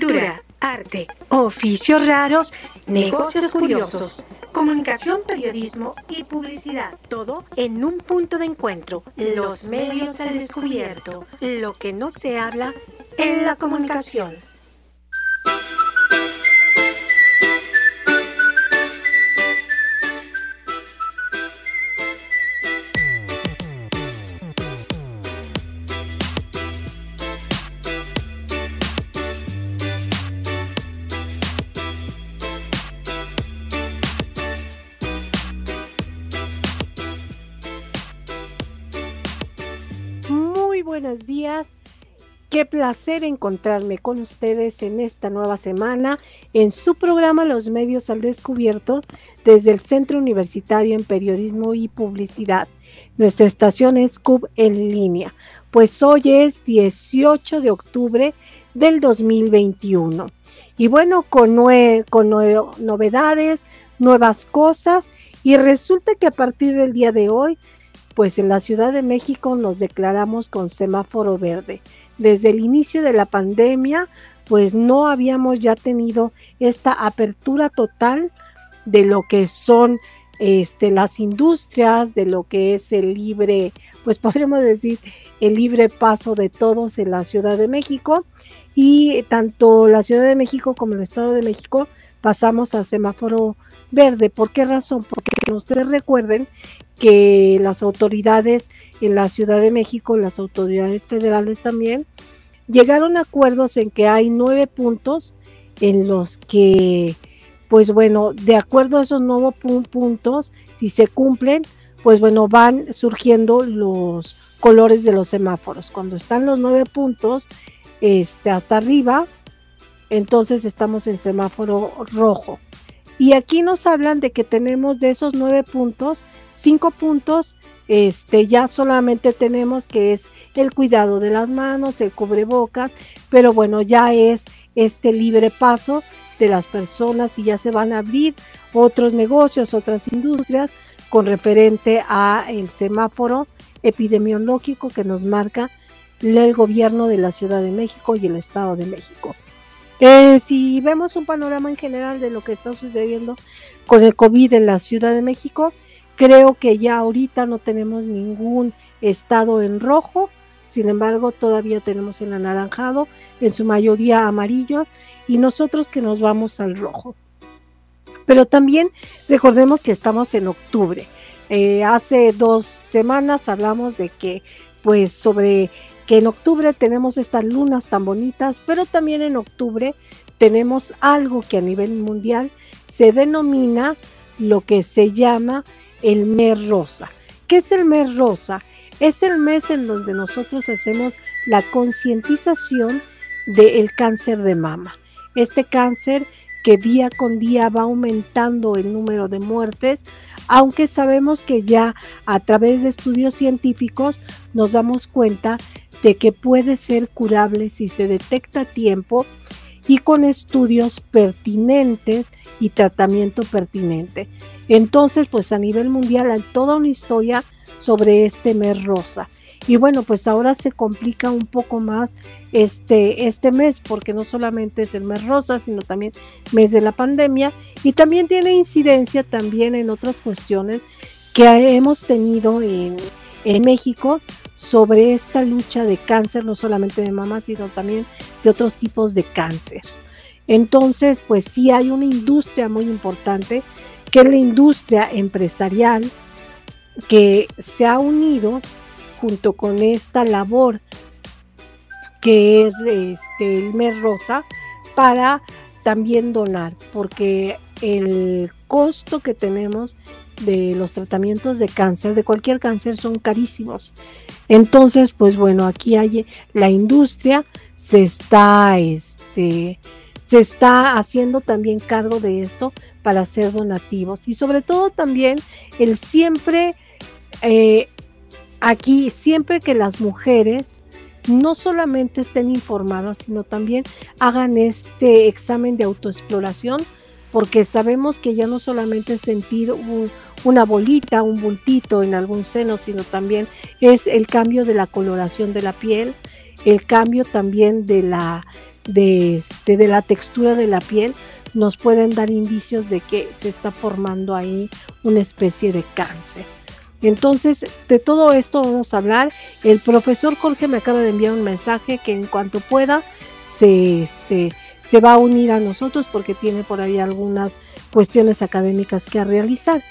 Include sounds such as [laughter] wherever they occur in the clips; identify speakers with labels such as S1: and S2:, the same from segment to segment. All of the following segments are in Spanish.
S1: Cultura, arte, oficios raros, negocios curiosos, comunicación, periodismo y publicidad. Todo en un punto de encuentro. Los medios al descubierto. Lo que no se habla en la comunicación.
S2: Qué placer encontrarme con ustedes en esta nueva semana en su programa Los Medios al Descubierto desde el Centro Universitario en Periodismo y Publicidad. Nuestra estación es CUB en línea, pues hoy es 18 de octubre del 2021. Y bueno, con, con novedades, nuevas cosas, y resulta que a partir del día de hoy pues en la Ciudad de México nos declaramos con semáforo verde. Desde el inicio de la pandemia, pues no habíamos ya tenido esta apertura total de lo que son este, las industrias, de lo que es el libre, pues podríamos decir, el libre paso de todos en la Ciudad de México. Y tanto la Ciudad de México como el Estado de México pasamos a semáforo verde. ¿Por qué razón? Porque ustedes recuerden que las autoridades en la Ciudad de México, las autoridades federales también, llegaron a acuerdos en que hay nueve puntos en los que, pues bueno, de acuerdo a esos nuevos puntos, si se cumplen, pues bueno, van surgiendo los colores de los semáforos. Cuando están los nueve puntos este, hasta arriba, entonces estamos en semáforo rojo. Y aquí nos hablan de que tenemos de esos nueve puntos, cinco puntos, este, ya solamente tenemos que es el cuidado de las manos, el cubrebocas, pero bueno, ya es este libre paso de las personas y ya se van a abrir otros negocios, otras industrias con referente a el semáforo epidemiológico que nos marca el gobierno de la Ciudad de México y el Estado de México. Eh, si vemos un panorama en general de lo que está sucediendo con el COVID en la Ciudad de México, creo que ya ahorita no tenemos ningún estado en rojo, sin embargo todavía tenemos el anaranjado, en su mayoría amarillo, y nosotros que nos vamos al rojo. Pero también recordemos que estamos en octubre. Eh, hace dos semanas hablamos de que pues sobre que en octubre tenemos estas lunas tan bonitas, pero también en octubre tenemos algo que a nivel mundial se denomina lo que se llama el mes rosa. ¿Qué es el mes rosa? Es el mes en donde nosotros hacemos la concientización del cáncer de mama. Este cáncer que día con día va aumentando el número de muertes, aunque sabemos que ya a través de estudios científicos nos damos cuenta de que puede ser curable si se detecta a tiempo y con estudios pertinentes y tratamiento pertinente. Entonces, pues a nivel mundial hay toda una historia sobre este mes rosa. Y bueno, pues ahora se complica un poco más este, este mes, porque no solamente es el mes rosa, sino también mes de la pandemia, y también tiene incidencia también en otras cuestiones que hemos tenido en, en México sobre esta lucha de cáncer, no solamente de mama, sino también de otros tipos de cáncer. Entonces, pues sí hay una industria muy importante, que es la industria empresarial, que se ha unido junto con esta labor que es este, el mes rosa para también donar, porque el costo que tenemos de los tratamientos de cáncer, de cualquier cáncer, son carísimos. Entonces, pues bueno, aquí hay la industria se está, este, se está haciendo también cargo de esto para hacer donativos y sobre todo también el siempre eh, aquí siempre que las mujeres no solamente estén informadas, sino también hagan este examen de autoexploración porque sabemos que ya no solamente sentir una bolita, un bultito en algún seno, sino también es el cambio de la coloración de la piel, el cambio también de la este, de la textura de la piel nos pueden dar indicios de que se está formando ahí una especie de cáncer. Entonces, de todo esto vamos a hablar. El profesor Jorge me acaba de enviar un mensaje que en cuanto pueda se, este, se va a unir a nosotros porque tiene por ahí algunas cuestiones académicas que realizar.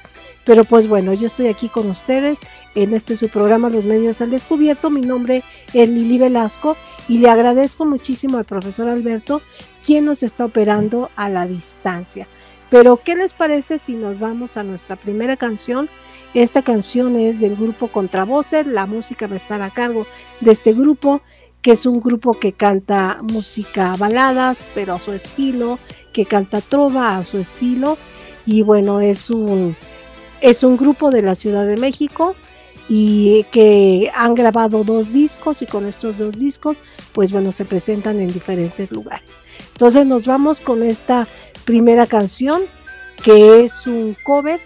S2: Pero pues bueno, yo estoy aquí con ustedes en este su programa Los Medios al Descubierto. Mi nombre es Lili Velasco y le agradezco muchísimo al profesor Alberto quien nos está operando a la distancia. Pero, ¿qué les parece si nos vamos a nuestra primera canción? Esta canción es del grupo Contravoces, la música va a estar a cargo de este grupo, que es un grupo que canta música baladas, pero a su estilo, que canta trova a su estilo, y bueno, es un, es un grupo de la Ciudad de México y que han grabado dos discos y con estos dos discos pues bueno se presentan en diferentes lugares. Entonces nos vamos con esta primera canción que es un cover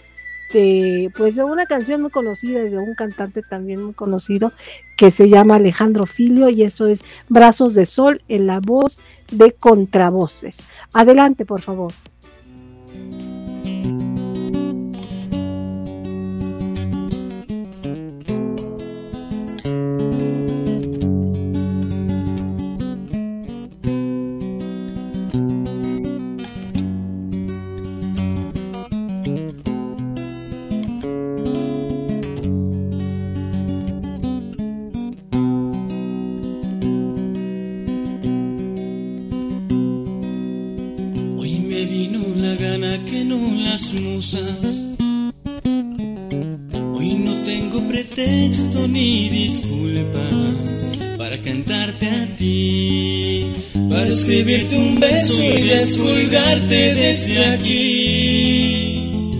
S2: de pues de una canción muy conocida y de un cantante también muy conocido que se llama Alejandro Filio y eso es Brazos de Sol en la voz de contravoces. Adelante por favor
S3: Hoy no tengo pretexto ni disculpas para cantarte a ti, para escribirte un beso y descolgarte desde aquí.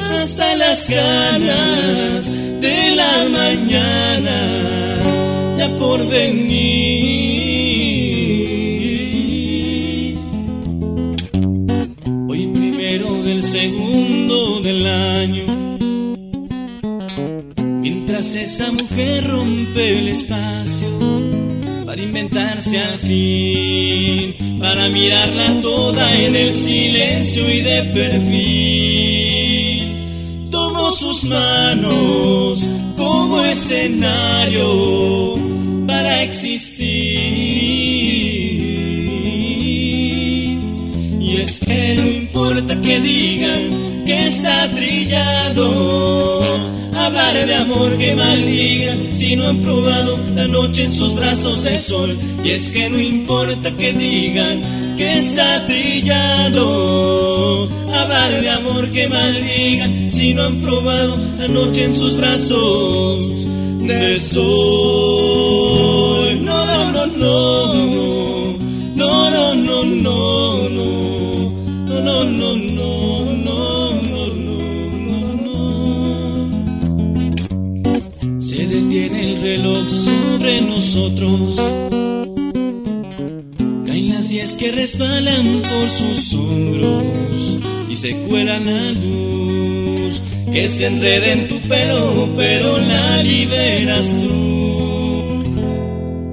S3: Hasta las ganas de la mañana, ya por venir. Mientras esa mujer rompe el espacio para inventarse al fin, para mirarla toda en el silencio y de perfil. Tomo sus manos como escenario para existir. Y es que no importa que digan que está trillado. Hablaré de amor que maldiga si no han probado la noche en sus brazos de sol. Y es que no importa que digan que está trillado. Hablaré de amor que maldiga si no han probado la noche en sus brazos de sol. No, no, no, no. No, no, no, no, no. No, no, no, no. Reloj sobre nosotros. Caen las diez que resbalan por sus hombros y se cuelan la luz que se enreda en tu pelo, pero la liberas tú.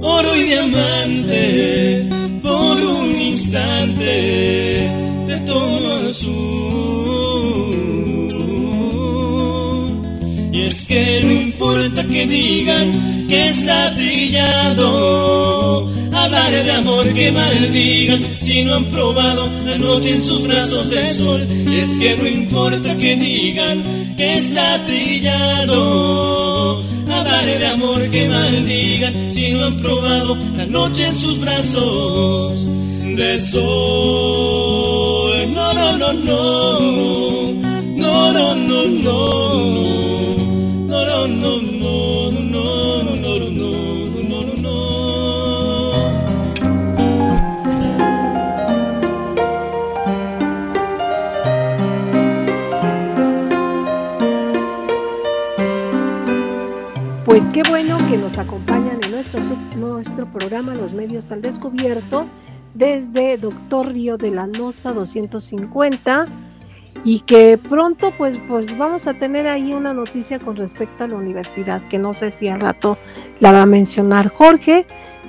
S3: Oro y diamante es que no importa que digan que está trillado. Hablaré de amor que maldigan si no han probado la noche en sus brazos de sol. Es que no importa que digan que está trillado. Hablaré de amor que maldigan si no han probado la noche en sus brazos de sol. No, no, no, no. No, no, no, no.
S2: Pues qué bueno que nos acompañan en nuestro, nuestro programa Los Medios al Descubierto desde Doctor Río de la Nosa 250 y que pronto pues, pues vamos a tener ahí una noticia con respecto a la universidad, que no sé si al rato la va a mencionar Jorge,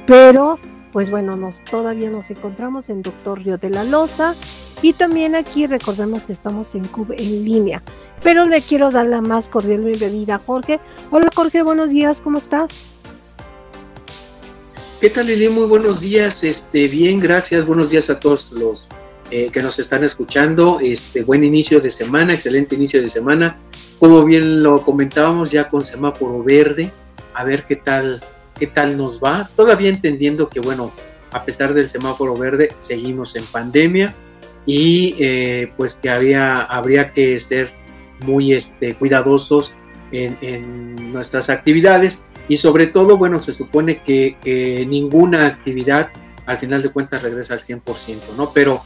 S2: pero pues bueno, nos, todavía nos encontramos en Doctor Río de la Loza y también aquí recordemos que estamos en CUB en línea. Pero le quiero dar la más cordial bienvenida a Jorge. Hola Jorge, buenos días, ¿cómo estás?
S4: ¿Qué tal Lili? Muy buenos días, este, bien, gracias, buenos días a todos los eh, que nos están escuchando, este, buen inicio de semana, excelente inicio de semana, como bien lo comentábamos ya con semáforo verde, a ver qué tal qué tal nos va. Todavía entendiendo que, bueno, a pesar del semáforo verde, seguimos en pandemia y eh, pues que había, habría que ser muy este, cuidadosos en, nuestras actividades y sobre todo, bueno, se supone que, ninguna actividad al final de cuentas regresa al 100%, ¿no? Pero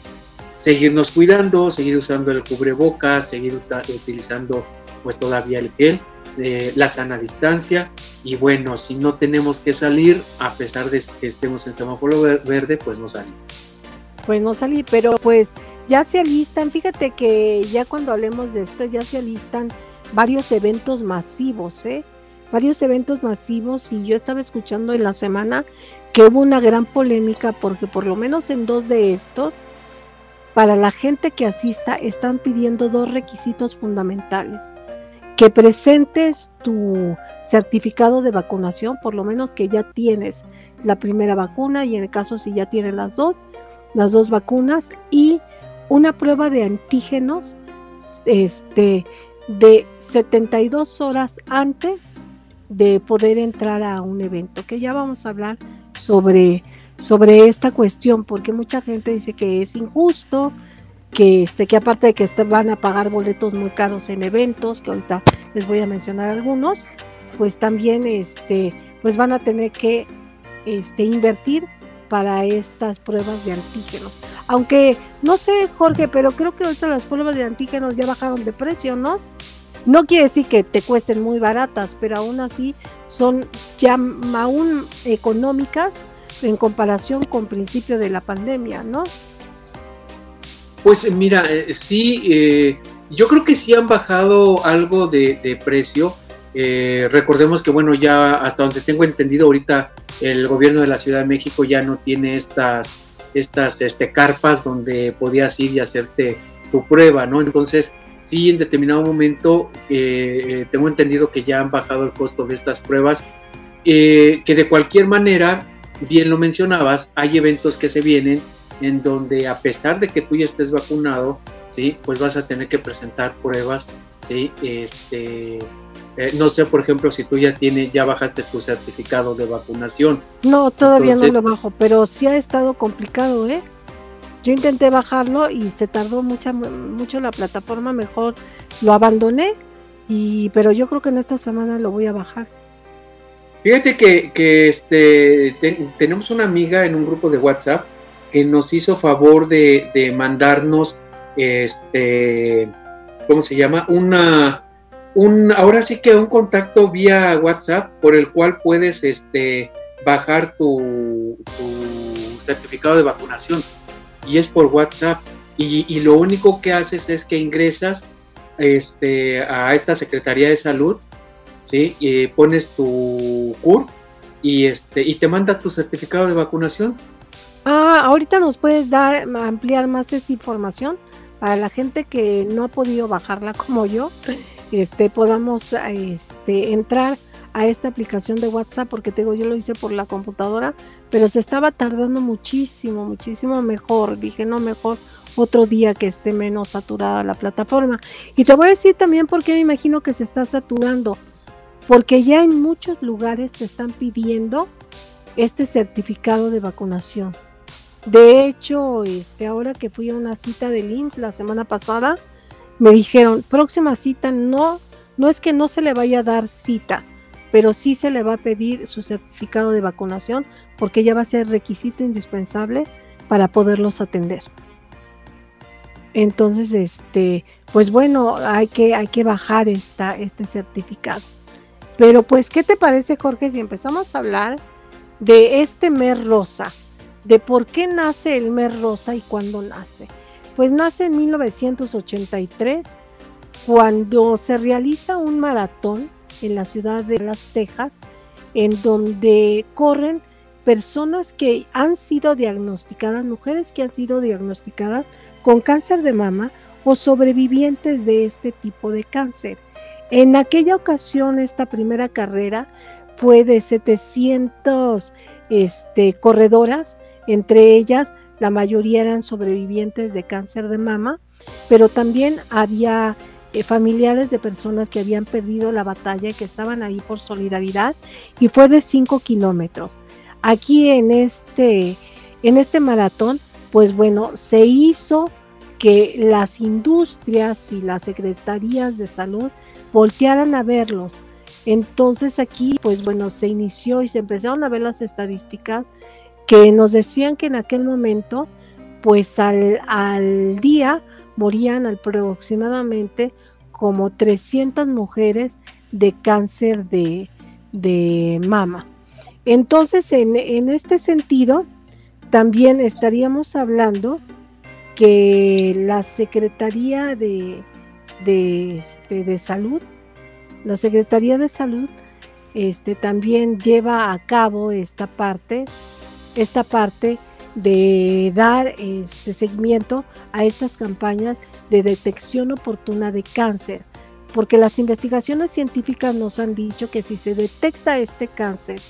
S4: seguirnos cuidando, seguir usando el cubrebocas, seguir utilizando pues todavía el gel la sana distancia y bueno, si no tenemos que salir, a pesar de que estemos en semáforo verde, pues no salir.
S2: Pues no salir, pero pues ya se alistan, fíjate que ya cuando hablemos de esto, ya se alistan varios eventos masivos, ¿eh? Varios eventos masivos y yo estaba escuchando en la semana que hubo una gran polémica porque por lo menos en dos de estos, para la gente que asista, están pidiendo dos requisitos fundamentales. Que presentes tu certificado de vacunación, por lo menos que ya tienes la primera vacuna y en el caso si ya tienes las dos, las dos vacunas y una prueba de antígenos este, de 72 horas antes de poder entrar a un evento, que ya vamos a hablar sobre, sobre esta cuestión, porque mucha gente dice que es injusto, que, este, que aparte de que este, van a pagar boletos muy caros en eventos, que ahorita les voy a mencionar algunos, pues también este, pues van a tener que este, invertir para estas pruebas de antígenos. Aunque no sé, Jorge, pero creo que ahorita las pruebas de antígenos ya bajaron de precio, ¿no? No quiere decir que te cuesten muy baratas, pero aún así son ya aún económicas en comparación con principio de la pandemia, ¿no?
S4: Pues mira, eh, sí, eh, yo creo que sí han bajado algo de, precio. Eh, recordemos que, bueno, ya hasta donde tengo entendido ahorita, el gobierno de la Ciudad de México ya no tiene estas, estas este, carpas donde podías ir y hacerte tu prueba, ¿no? Entonces, sí, en determinado momento tengo entendido que ya han bajado el costo de estas pruebas, que de cualquier manera, bien lo mencionabas, hay eventos que se vienen en donde a pesar de que tú ya estés vacunado, ¿sí? Pues vas a tener que presentar pruebas, ¿sí? Este, eh, no sé, por ejemplo, si tú ya tienes, ya bajaste tu certificado de vacunación.
S2: No, todavía no lo bajo, pero sí ha estado complicado, ¿eh? Yo intenté bajarlo y se tardó mucha, mucho la plataforma, mejor lo abandoné, y, pero yo creo que en esta semana lo voy a bajar.
S4: Fíjate que, este, tenemos una amiga en un grupo de WhatsApp que nos hizo favor de, mandarnos, este, ¿cómo se llama? Una, un, ahora sí que un contacto vía WhatsApp por el cual puedes este, bajar tu, certificado de vacunación y es por WhatsApp y, lo único que haces es que ingresas este, a esta Secretaría de Salud, ¿sí? Pones tu CUR y, este, y te manda tu certificado de vacunación
S2: Ah, ahorita nos puedes dar, ampliar más esta información para la gente que no ha podido bajarla como yo, este, podamos este, entrar a esta aplicación de WhatsApp, porque tengo, yo lo hice por la computadora, pero se estaba tardando muchísimo, muchísimo mejor. Dije, no, mejor otro día que esté menos saturada la plataforma. Y te voy a decir también por qué me imagino que se está saturando, porque ya en muchos lugares te están pidiendo este certificado de vacunación. De hecho, este, ahora que fui a una cita del INF la semana pasada, me dijeron, próxima cita no, no es que no se le vaya a dar cita, pero sí se le va a pedir su certificado de vacunación porque ya va a ser requisito indispensable para poderlos atender. Entonces, este, pues bueno, hay que, hay que bajar esta, este certificado. Pero pues, ¿qué te parece, Jorge, si empezamos a hablar de este mes rosa? de por qué nace el mes rosa y cuándo nace. Pues nace en 1983 cuando se realiza un maratón en la ciudad de Las Tejas en donde corren personas que han sido diagnosticadas, mujeres que han sido diagnosticadas con cáncer de mama o sobrevivientes de este tipo de cáncer. En aquella ocasión, esta primera carrera fue de 700 este, corredoras, entre ellas la mayoría eran sobrevivientes de cáncer de mama, pero también había eh, familiares de personas que habían perdido la batalla y que estaban ahí por solidaridad y fue de 5 kilómetros. Aquí en este, en este maratón, pues bueno, se hizo que las industrias y las secretarías de salud voltearan a verlos. Entonces aquí, pues bueno, se inició y se empezaron a ver las estadísticas que nos decían que en aquel momento, pues al, al día morían aproximadamente como 300 mujeres de cáncer de, de mama. Entonces, en, en, este sentido, también estaríamos hablando que la Secretaría de, de, este, de Salud, la Secretaría de Salud, este, también lleva a cabo esta parte, esta parte de dar este seguimiento a estas campañas de detección oportuna de cáncer, porque las investigaciones científicas nos han dicho que si se detecta este cáncer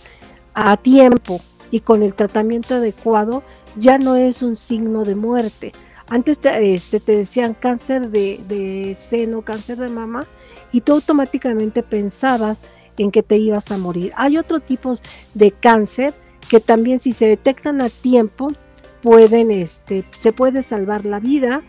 S2: a tiempo y con el tratamiento adecuado, ya no es un signo de muerte, antes te, este, te decían cáncer de, seno, cáncer de mama, y tú automáticamente pensabas en que te ibas a morir. Hay otros tipos de cáncer que también si se detectan a tiempo pueden, este, se puede salvar la vida,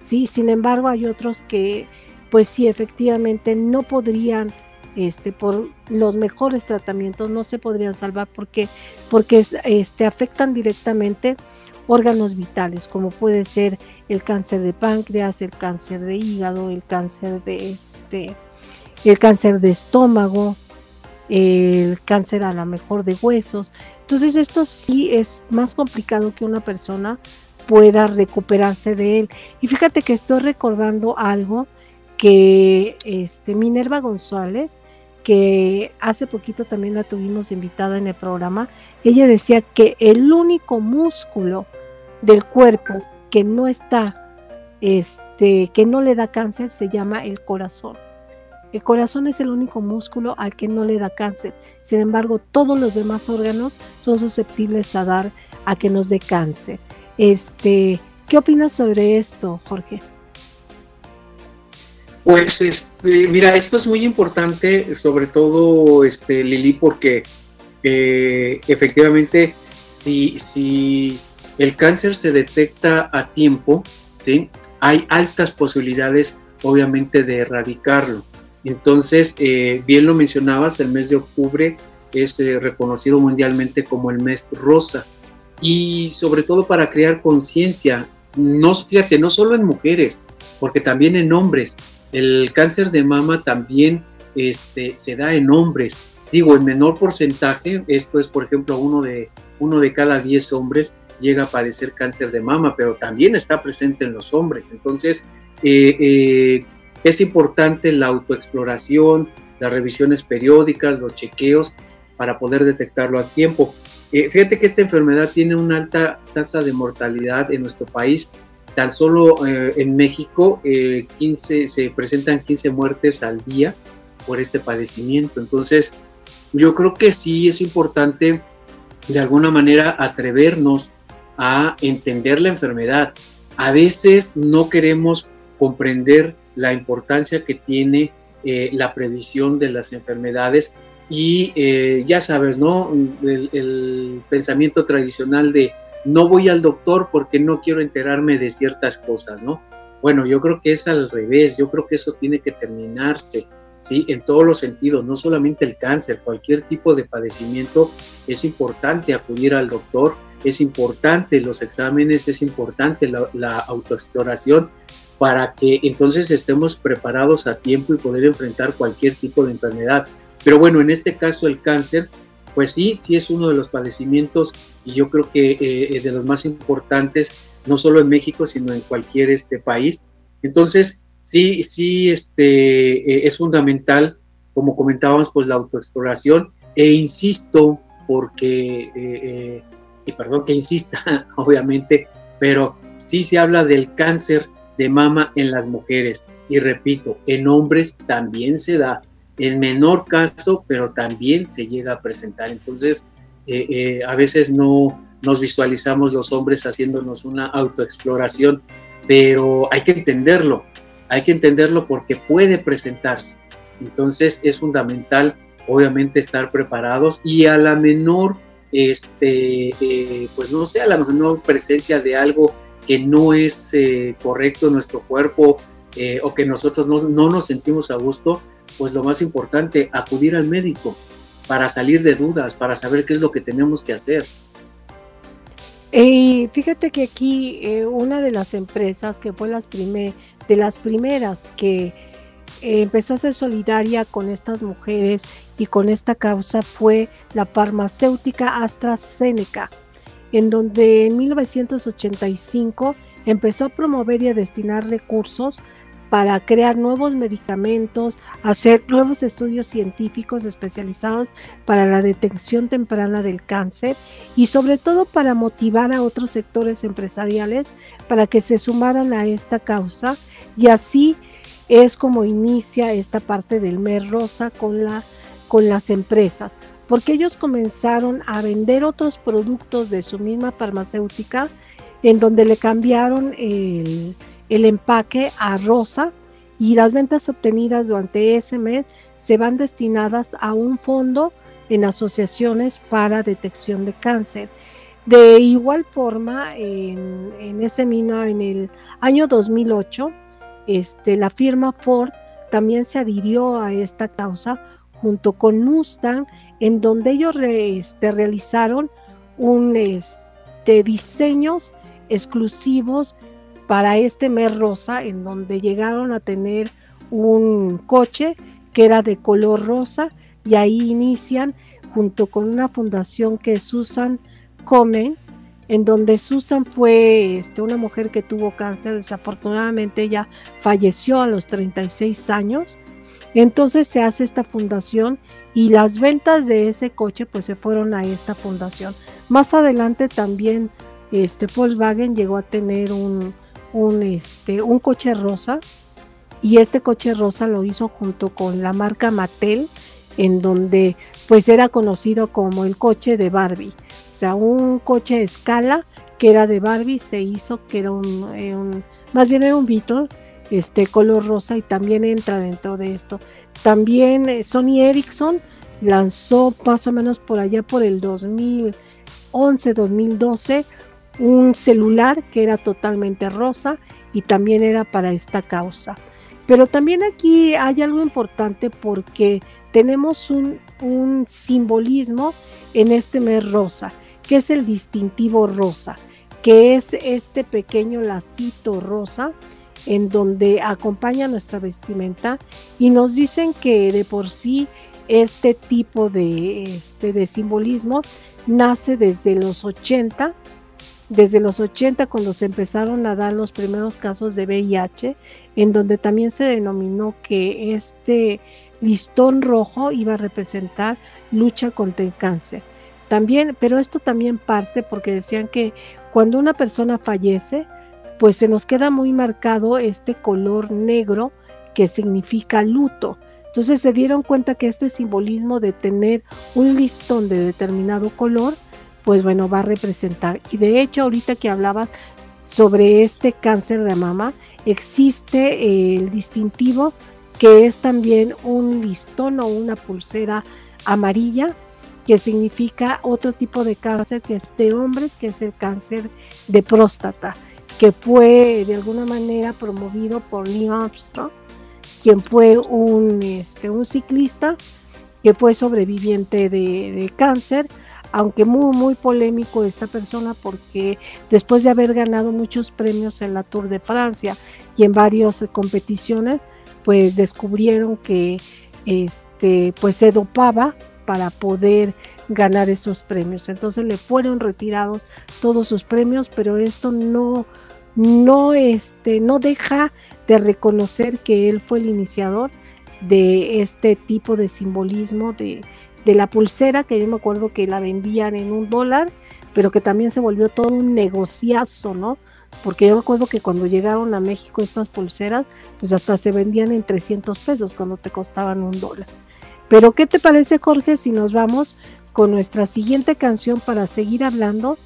S2: sí. Sin embargo, hay otros que, pues sí, efectivamente no podrían, este, por los mejores tratamientos no se podrían salvar porque, porque este, afectan directamente órganos vitales, como puede ser el cáncer de páncreas, el cáncer de hígado, el cáncer de este, el cáncer de estómago, el cáncer a lo mejor de huesos. Entonces esto sí es más complicado que una persona pueda recuperarse de él. Y fíjate que estoy recordando algo que este, Minerva González, que hace poquito también la tuvimos invitada en el programa, ella decía que el único músculo del cuerpo que no está, este, que no le da cáncer, se llama el corazón. El corazón es el único músculo al que no le da cáncer. Sin embargo, todos los demás órganos son susceptibles a dar a que nos dé cáncer. Este, ¿qué opinas sobre esto, Jorge?
S4: Pues este, mira, esto es muy importante, sobre todo este, Lili, porque eh, efectivamente si, si el cáncer se detecta a tiempo, ¿sí? hay altas posibilidades obviamente de erradicarlo. Entonces, eh, bien lo mencionabas, el mes de octubre es eh, reconocido mundialmente como el mes rosa y sobre todo para crear conciencia, no, fíjate, no solo en mujeres, porque también en hombres. El cáncer de mama también este, se da en hombres. Digo, en menor porcentaje, esto es por ejemplo uno de, uno de cada diez hombres, llega a padecer cáncer de mama, pero también está presente en los hombres. Entonces, eh, eh, es importante la autoexploración, las revisiones periódicas, los chequeos para poder detectarlo a tiempo. Eh, fíjate que esta enfermedad tiene una alta tasa de mortalidad en nuestro país. Tan solo en México 15, se presentan 15 muertes al día por este padecimiento. Entonces, yo creo que sí es importante de alguna manera atrevernos a entender la enfermedad. A veces no queremos comprender la importancia que tiene eh, la previsión de las enfermedades y eh, ya sabes, ¿no? El, pensamiento tradicional de no voy al doctor porque no quiero enterarme de ciertas cosas, ¿no? Bueno, yo creo que es al revés, yo creo que eso tiene que terminarse, ¿sí? En todos los sentidos, no solamente el cáncer, cualquier tipo de padecimiento es importante acudir al doctor es importante los exámenes, es importante la, autoexploración para que entonces estemos preparados a tiempo y poder enfrentar cualquier tipo de enfermedad. Pero bueno, en este caso el cáncer, pues sí, sí es uno de los padecimientos y yo creo que eh, es de los más importantes, no solo en México, sino en cualquier este país. Entonces, sí, sí, este, eh, es fundamental, como comentábamos, pues la autoexploración e insisto, porque, y perdón que insista, [laughs] obviamente, pero sí se habla del cáncer de mama en las mujeres. Y repito, en hombres también se da, en menor caso, pero también se llega a presentar. Entonces, eh, eh, a veces no nos visualizamos los hombres haciéndonos una autoexploración, pero hay que entenderlo, hay que entenderlo porque puede presentarse. Entonces es fundamental, obviamente, estar preparados y a la menor, este, eh, pues no sé, a la menor presencia de algo que no es correcto en nuestro cuerpo o que nosotros no, no nos sentimos a gusto, pues lo más importante, acudir al médico para salir de dudas, para saber qué es lo que tenemos que hacer.
S2: Y fíjate que aquí eh, una de las empresas que fue las primer, de las primeras que eh, empezó a ser solidaria con estas mujeres y con esta causa fue la farmacéutica AstraZeneca, en donde en 1985 empezó a promover y a destinar recursos para crear nuevos medicamentos, hacer nuevos estudios científicos especializados para la detección temprana del cáncer y sobre todo para motivar a otros sectores empresariales para que se sumaran a esta causa. Y así es como inicia esta parte del mes rosa con, la, con las empresas, porque ellos comenzaron a vender otros productos de su misma farmacéutica en donde le cambiaron el el empaque a rosa y las ventas obtenidas durante ese mes se van destinadas a un fondo en asociaciones para detección de cáncer. De igual forma, en, ese mismo, en el año 2008, este, la firma Ford también se adhirió a esta causa junto con Mustang, en donde ellos este, realizaron un, este, diseños exclusivos para este mes rosa, en donde llegaron a tener un coche que era de color rosa y ahí inician junto con una fundación que es Susan Komen, en donde Susan fue este, una mujer que tuvo cáncer, desafortunadamente ella falleció a los 36 años, entonces se hace esta fundación y las ventas de ese coche pues se fueron a esta fundación. Más adelante también este Volkswagen llegó a tener un, un, este, un coche rosa y este coche rosa lo hizo junto con la marca Mattel en donde pues era conocido como el coche de Barbie o sea un coche escala que era de Barbie se hizo que era un, eh, más bien era un Beetle este color rosa y también entra dentro de esto también eh, Sony Ericsson lanzó más o menos por allá por el 2011 2012 un celular que era totalmente rosa y también era para esta causa. Pero también aquí hay algo importante porque tenemos un, simbolismo en este mes rosa, que es el distintivo rosa, que es este pequeño lacito rosa en donde acompaña nuestra vestimenta y nos dicen que de por sí este tipo de, este, de simbolismo nace desde los 80 desde los 80 cuando se empezaron a dar los primeros casos de VIH, en donde también se denominó que este listón rojo iba a representar lucha contra el cáncer. También, pero esto también parte porque decían que cuando una persona fallece, pues se nos queda muy marcado este color negro que significa luto. Entonces se dieron cuenta que este simbolismo de tener un listón de determinado color pues bueno, va a representar. Y de hecho, ahorita que hablabas sobre este cáncer de mama, existe eh, el distintivo que es también un listón o una pulsera amarilla que significa otro tipo de cáncer que es de hombres, que es el cáncer de próstata, que fue de alguna manera promovido por Lee Armstrong, quien fue un, este, un ciclista que fue sobreviviente de, cáncer, aunque muy, muy polémico esta persona porque después de haber ganado muchos premios en la Tour de Francia y en varias competiciones, pues descubrieron que este, pues se dopaba para poder ganar esos premios. Entonces le fueron retirados todos sus premios, pero esto no, no, este, no deja de reconocer que él fue el iniciador de este tipo de simbolismo de, de la pulsera, que yo me acuerdo que la vendían en un dólar, pero que también se volvió todo un negociazo, ¿no? Porque yo recuerdo que cuando llegaron a México estas pulseras, pues hasta se vendían en 300 pesos cuando te costaban un dólar. Pero ¿qué te parece Jorge si nos vamos con nuestra siguiente canción para seguir hablando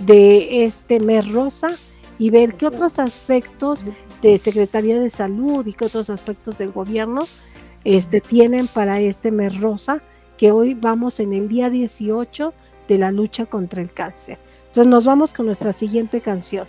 S2: de este mes rosa y ver qué otros aspectos de Secretaría de Salud y qué otros aspectos del gobierno este, tienen para este mes rosa, que hoy vamos en el día 18 de la lucha contra el cáncer. Entonces nos vamos con nuestra siguiente canción.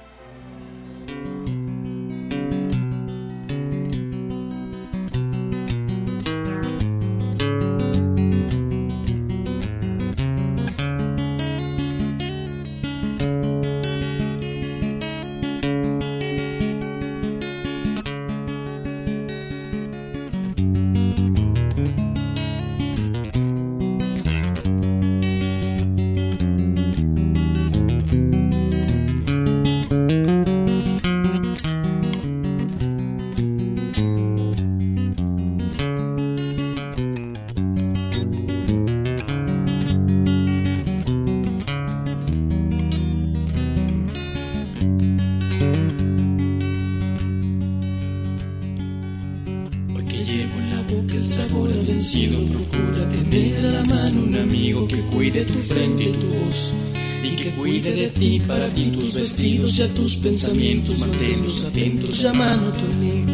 S3: Vestidos y a tus pensamientos, manténlos atentos, llamando a tu amigo.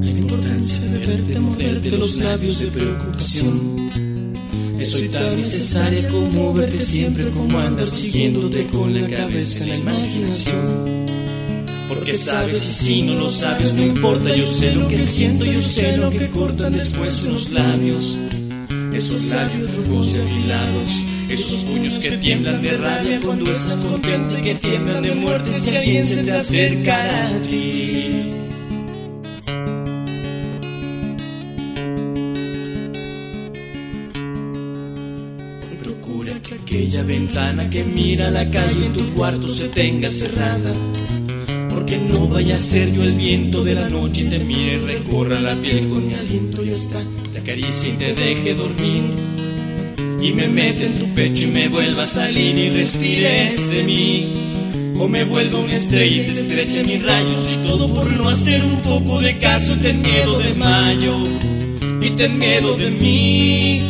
S3: La importancia de verte morderte los labios de preocupación soy tan necesaria como verte siempre, como andar siguiéndote con la cabeza en la imaginación. Porque sabes y si no lo sabes no importa, yo sé lo que siento, yo sé lo que cortan después los labios. Esos labios rugos y afilados, esos puños que tiemblan de rabia cuando estás contento y que tiemblan de muerte si alguien se te acercará a ti. aquella ventana que mira la calle en tu cuarto se tenga cerrada. Porque no vaya a ser yo el viento de la noche y te mire recorra la piel con mi aliento y hasta te acaricie y te deje dormir. Y me mete en tu pecho y me vuelva a salir y respires de mí. O me vuelva una estrella y te estreche mis rayos y todo por no hacer un poco de caso. Ten miedo de mayo y ten miedo de mí.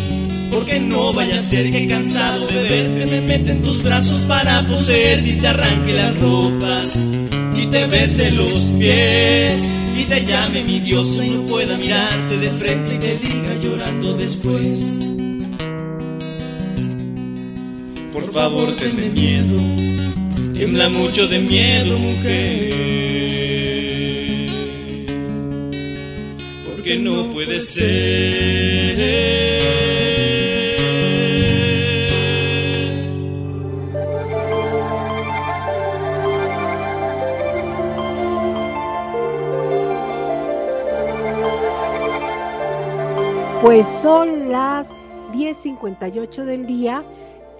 S3: Porque no vaya a ser que cansado de verte me meta en tus brazos para poseerte y te arranque las ropas y te bese los pies y te llame mi diosa y no pueda mirarte de frente y te diga llorando después. Por favor, tenme miedo, tiembla mucho de miedo, mujer. Porque no puede ser.
S2: Pues son las 10.58 del día,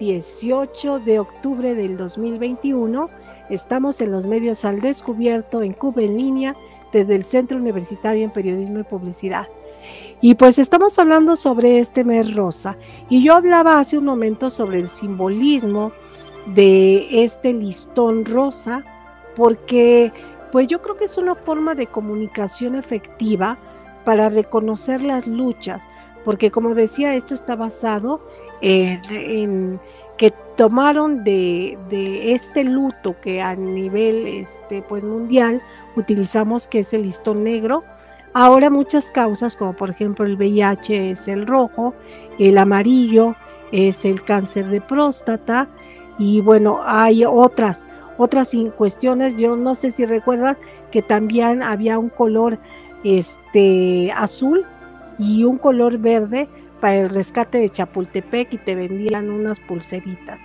S2: 18 de octubre del 2021. Estamos en los medios al descubierto en Cuba en línea desde el Centro Universitario en Periodismo y Publicidad. Y pues estamos hablando sobre este mes rosa. Y yo hablaba hace un momento sobre el simbolismo de este listón rosa, porque pues yo creo que es una forma de comunicación efectiva para reconocer las luchas, porque como decía, esto está basado en, que tomaron de, este luto que a nivel este, pues, mundial utilizamos, que es el listón negro, ahora muchas causas, como por ejemplo el VIH es el rojo, el amarillo es el cáncer de próstata, y bueno, hay otras, otras cuestiones, yo no sé si recuerdan que también había un color este azul y un color verde para el rescate de Chapultepec y te vendían unas pulseritas.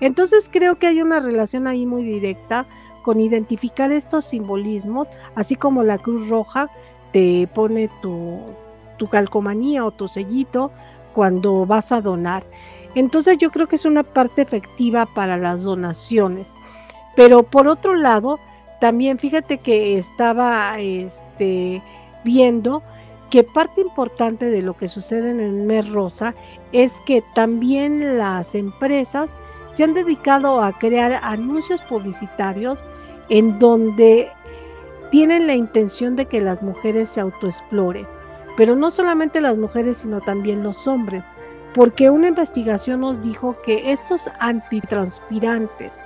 S2: Entonces creo que hay una relación ahí muy directa con identificar estos simbolismos, así como la Cruz Roja te pone tu, tu calcomanía o tu sellito cuando vas a donar. Entonces yo creo que es una parte efectiva para las donaciones. Pero por otro lado, también fíjate que estaba este, viendo que parte importante de lo que sucede en el mes rosa es que también las empresas se han dedicado a crear anuncios publicitarios en donde tienen la intención de que las mujeres se autoexploren, pero no solamente las mujeres, sino también los hombres, porque una investigación nos dijo que estos antitranspirantes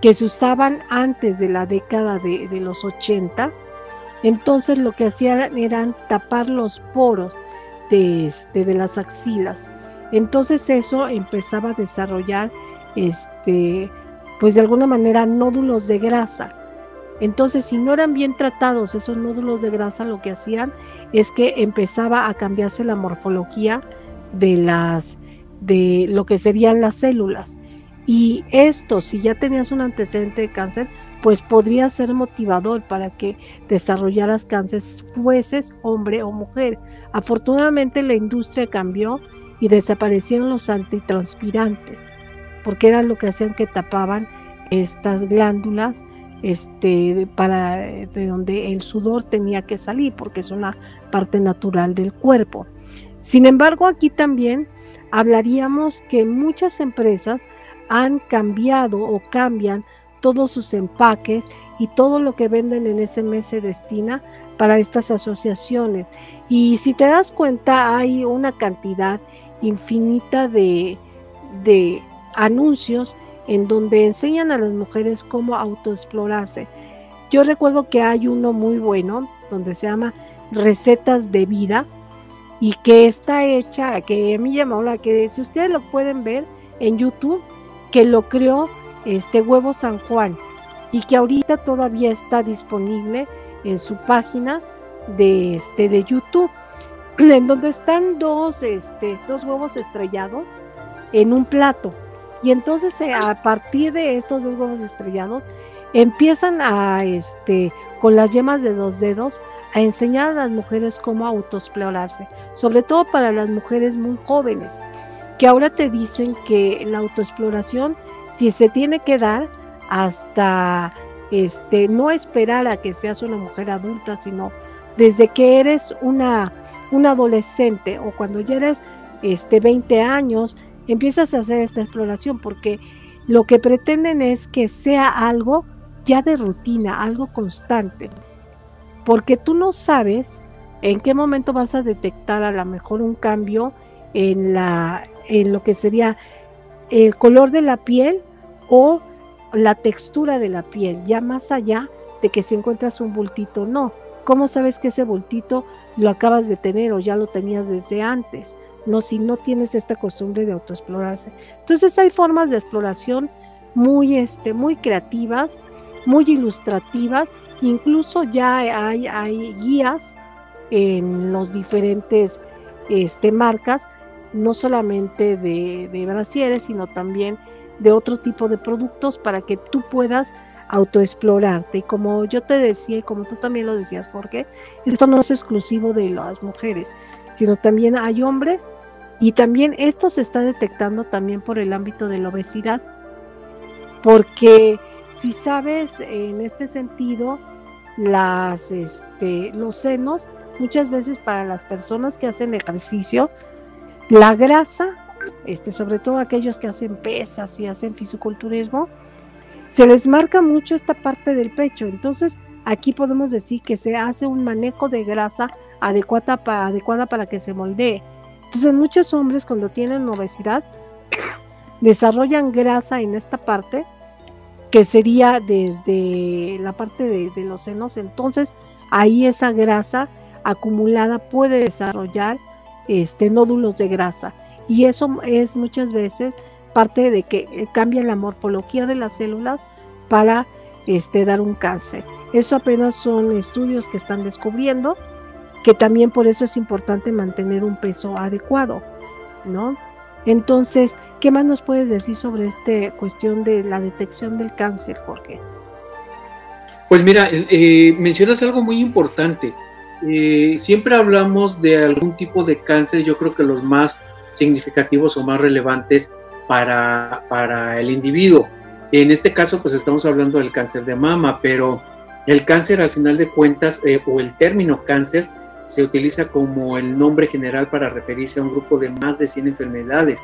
S2: que se usaban antes de la década de, los 80, entonces lo que hacían eran tapar los poros de, este, de las axilas. Entonces eso empezaba a desarrollar, este, pues de alguna manera, nódulos de grasa. Entonces, si no eran bien tratados esos nódulos de grasa, lo que hacían es que empezaba a cambiarse la morfología de las de lo que serían las células. Y esto, si ya tenías un antecedente de cáncer, pues podría ser motivador para que desarrollaras cáncer, fueses hombre o mujer. Afortunadamente la industria cambió y desaparecieron los antitranspirantes, porque eran lo que hacían que tapaban estas glándulas este, de donde el sudor tenía que salir, porque es una parte natural del cuerpo. Sin embargo, aquí también hablaríamos que muchas empresas han cambiado o cambian todos sus empaques y todo lo que venden en ese mes se destina para estas asociaciones. Y si te das cuenta, hay una cantidad infinita de, de anuncios en donde enseñan a las mujeres cómo autoexplorarse. Yo recuerdo que hay uno muy bueno donde se llama Recetas de Vida y que está hecha, que me llamó la que si ustedes lo pueden ver en YouTube, que lo creó este Huevo San Juan y que ahorita todavía está disponible en su página de este de YouTube [clears throat] en donde están dos este dos huevos estrellados en un plato. Y entonces eh, a partir de estos dos huevos estrellados empiezan a este con las yemas de dos dedos a enseñar a las mujeres cómo autoexplorarse, sobre todo para las mujeres muy jóvenes, que ahora te dicen que la autoexploración se tiene que dar hasta este no esperar a que seas una mujer adulta, sino desde que eres una, una adolescente o cuando ya eres este 20 años, empiezas a hacer esta exploración porque lo que pretenden es que sea algo ya de rutina, algo constante. Porque tú no sabes en qué momento vas a detectar a lo mejor un cambio en la en lo que sería el color de la piel o la textura de la piel, ya más allá de que si encuentras un bultito, no. ¿Cómo sabes que ese bultito lo acabas de tener o ya lo tenías desde antes? No, si no tienes esta costumbre de autoexplorarse. Entonces hay formas de exploración muy, este, muy creativas, muy ilustrativas, incluso ya hay, hay guías en los diferentes este, marcas no solamente de, brasieres, sino también de otro tipo de productos para que tú puedas autoexplorarte. Y como yo te decía, y como tú también lo decías, Jorge, esto no es exclusivo de las mujeres, sino también hay hombres y también esto se está detectando también por el ámbito de la obesidad. Porque si sabes, en este sentido, las, este, los senos, muchas veces para las personas que hacen ejercicio, la grasa, este, sobre todo aquellos que hacen pesas y hacen fisiculturismo, se les marca mucho esta parte del pecho. Entonces, aquí podemos decir que se hace un manejo de grasa adecuada para, adecuada para que se moldee. Entonces, muchos hombres cuando tienen obesidad [coughs] desarrollan grasa en esta parte, que sería desde la parte de, de los senos. Entonces, ahí esa grasa acumulada puede desarrollar este, nódulos de grasa. Y eso es muchas veces parte de que eh, cambia la morfología de las células para este, dar un cáncer. Eso apenas son estudios que están descubriendo, que también por eso es importante mantener un peso adecuado, ¿no? Entonces, ¿qué más nos puedes decir sobre esta cuestión de la detección del cáncer, Jorge?
S4: Pues mira, eh, mencionas algo muy importante. Eh, siempre hablamos de algún tipo de cáncer, yo creo que los más significativos o más relevantes para, para el individuo. En este caso, pues estamos hablando del cáncer de mama, pero el cáncer al final de cuentas, eh, o el término cáncer, se utiliza como el nombre general para referirse a un grupo de más de 100 enfermedades,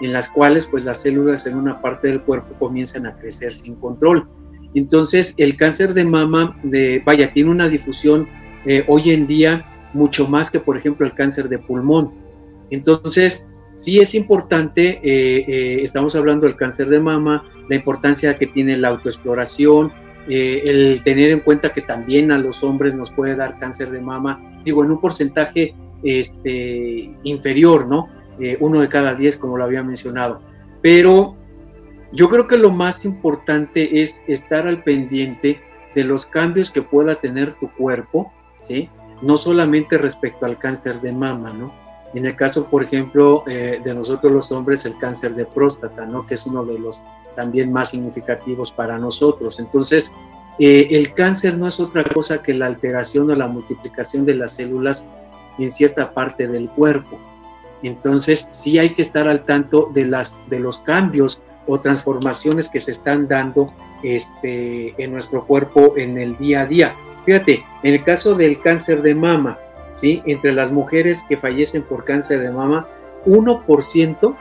S4: en las cuales pues las células en una parte del cuerpo comienzan a crecer sin control. Entonces, el cáncer de mama, de, vaya, tiene una difusión eh, hoy en día mucho más que, por ejemplo, el cáncer de pulmón. Entonces, sí es importante, eh, eh, estamos hablando del cáncer de mama, la importancia que tiene la autoexploración, el tener en cuenta que también a los hombres nos puede dar cáncer de mama, digo, en un porcentaje este, inferior, ¿no? uno de cada diez, como lo había mencionado. Pero yo creo que lo más importante es estar al pendiente de los cambios que pueda tener tu cuerpo, No solamente respecto al cáncer de mama, ¿no? En el caso, por ejemplo, eh, de nosotros los hombres, el cáncer de próstata, ¿no? Que es uno de los también más significativos para nosotros. Entonces, eh, el cáncer no es otra cosa que la alteración o la multiplicación de las células en cierta parte del cuerpo. Entonces, sí hay que estar al tanto de, las, de los cambios o transformaciones que se están dando este, en nuestro cuerpo en el día a día. Fíjate, en el caso del cáncer de mama, ¿sí? entre las mujeres que fallecen por cáncer de mama, 1%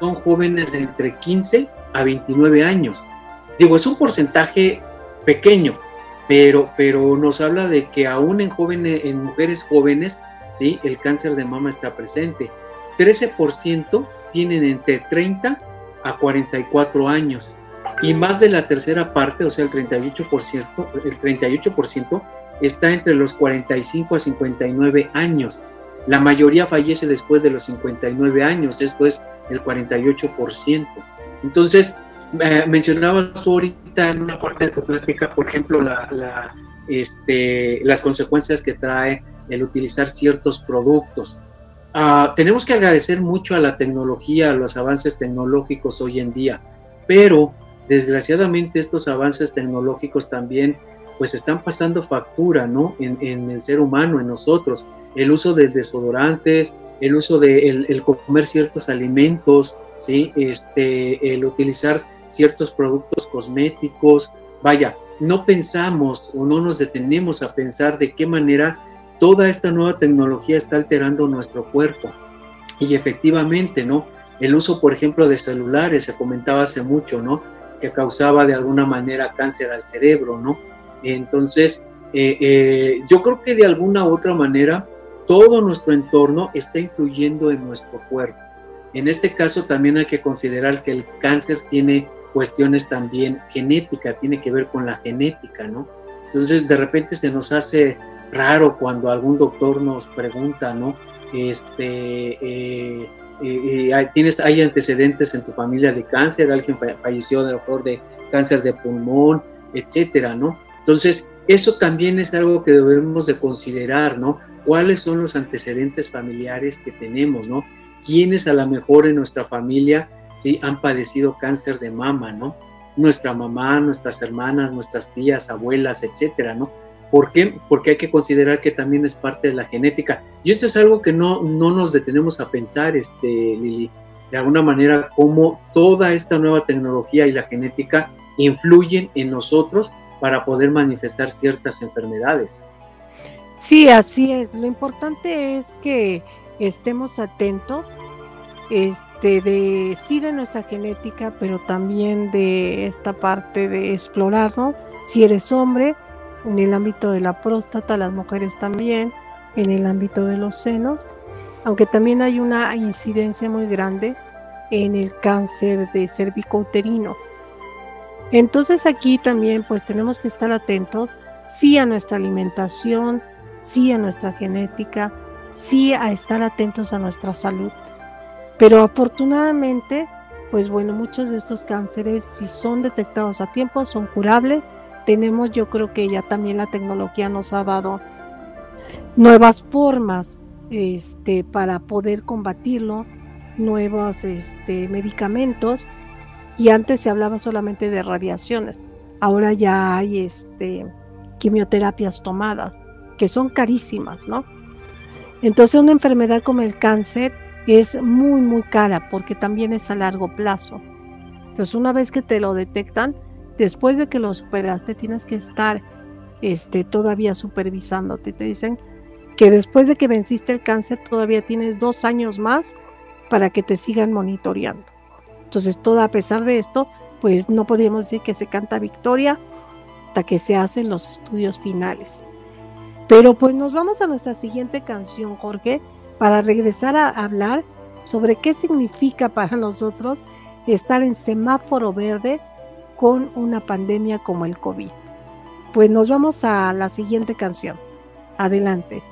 S4: son jóvenes de entre 15 a 29 años. Digo, es un porcentaje pequeño, pero, pero nos habla de que aún en, jóvenes, en mujeres jóvenes, ¿sí? el cáncer de mama está presente. 13% tienen entre 30 a 44 años y más de la tercera parte, o sea, el 38%, el 38% está entre los 45 a 59 años. La mayoría fallece después de los 59 años, esto es el 48%. Entonces, eh, mencionabas ahorita en una parte de tu plática, por ejemplo, la, este, las consecuencias que trae el utilizar ciertos productos. Ah, tenemos que agradecer mucho a la tecnología, a los avances tecnológicos hoy en día, pero desgraciadamente estos avances tecnológicos también pues están pasando factura, ¿no? En, el ser humano, en nosotros. El uso de desodorantes, el uso de el, comer ciertos alimentos, ¿sí? Este, el utilizar ciertos productos cosméticos. Vaya, no pensamos o no nos detenemos a pensar de qué manera toda esta nueva tecnología está alterando nuestro cuerpo. Y efectivamente, ¿no? El uso, por ejemplo, de celulares, se comentaba hace mucho, ¿no? Que causaba de alguna manera cáncer al cerebro, ¿no? Entonces, eh, eh, yo creo que de alguna u otra manera todo nuestro entorno está influyendo en nuestro cuerpo. En este caso también hay que considerar que el cáncer tiene cuestiones también genéticas, tiene que ver con la genética, ¿no? Entonces de repente se nos hace raro cuando algún doctor nos pregunta, ¿no? Este, eh, tienes, hay antecedentes en tu familia de cáncer, alguien falleció de lo de cáncer de pulmón, etcétera, ¿no? Entonces, eso también es algo que debemos de considerar, ¿no? ¿Cuáles son los antecedentes familiares que tenemos, ¿no? ¿Quiénes a lo mejor en nuestra familia sí han padecido cáncer de mama, ¿no? Nuestra mamá, nuestras hermanas, nuestras tías, abuelas, etcétera, ¿no? ¿Por qué? Porque hay que considerar que también es parte de la genética. Y esto es algo que no, no nos detenemos a pensar, este, Lili, de alguna manera, cómo toda esta nueva tecnología y la genética influyen en nosotros para poder manifestar ciertas enfermedades.
S2: Sí, así es. Lo importante es que estemos atentos este de sí de nuestra genética, pero también de esta parte de explorar, ¿no? Si eres hombre, en el ámbito de la próstata, las mujeres también, en el ámbito de los senos, aunque también hay una incidencia muy grande en el cáncer de cervicouterino. Entonces aquí también pues tenemos que estar atentos, sí a nuestra alimentación, sí a nuestra genética, sí a estar atentos a nuestra salud. Pero afortunadamente, pues bueno, muchos de estos cánceres, si son detectados a tiempo, son curables tenemos, yo creo que ya también la tecnología nos ha dado nuevas formas este, para poder combatirlo, nuevos este, medicamentos. Y antes se hablaba solamente de radiaciones. Ahora ya hay este, quimioterapias tomadas, que son carísimas, ¿no? Entonces una enfermedad como el cáncer es muy, muy cara porque también es a largo plazo. Entonces, una vez que te lo detectan, después de que lo superaste, tienes que estar este, todavía supervisándote. Te dicen que después de que venciste el cáncer, todavía tienes dos años más para que te sigan monitoreando. Entonces, todo a pesar de esto, pues no podríamos decir que se canta victoria hasta que se hacen los estudios finales. Pero pues nos vamos a nuestra siguiente canción, Jorge, para regresar a hablar sobre qué significa para nosotros estar en semáforo verde con una pandemia como el COVID. Pues nos vamos a la siguiente canción. Adelante.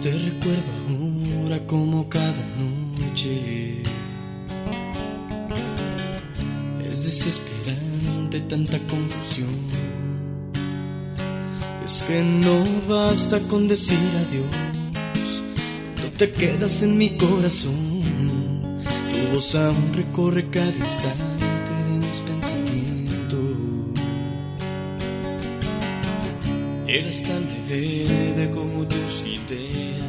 S3: Te recuerdo ahora como cada noche. Es desesperante tanta confusión. Es que no basta con decir adiós. No te quedas en mi corazón. Tu voz aún recorre cada instante de mis pensamientos. Eras tan rebelde como tus ideas.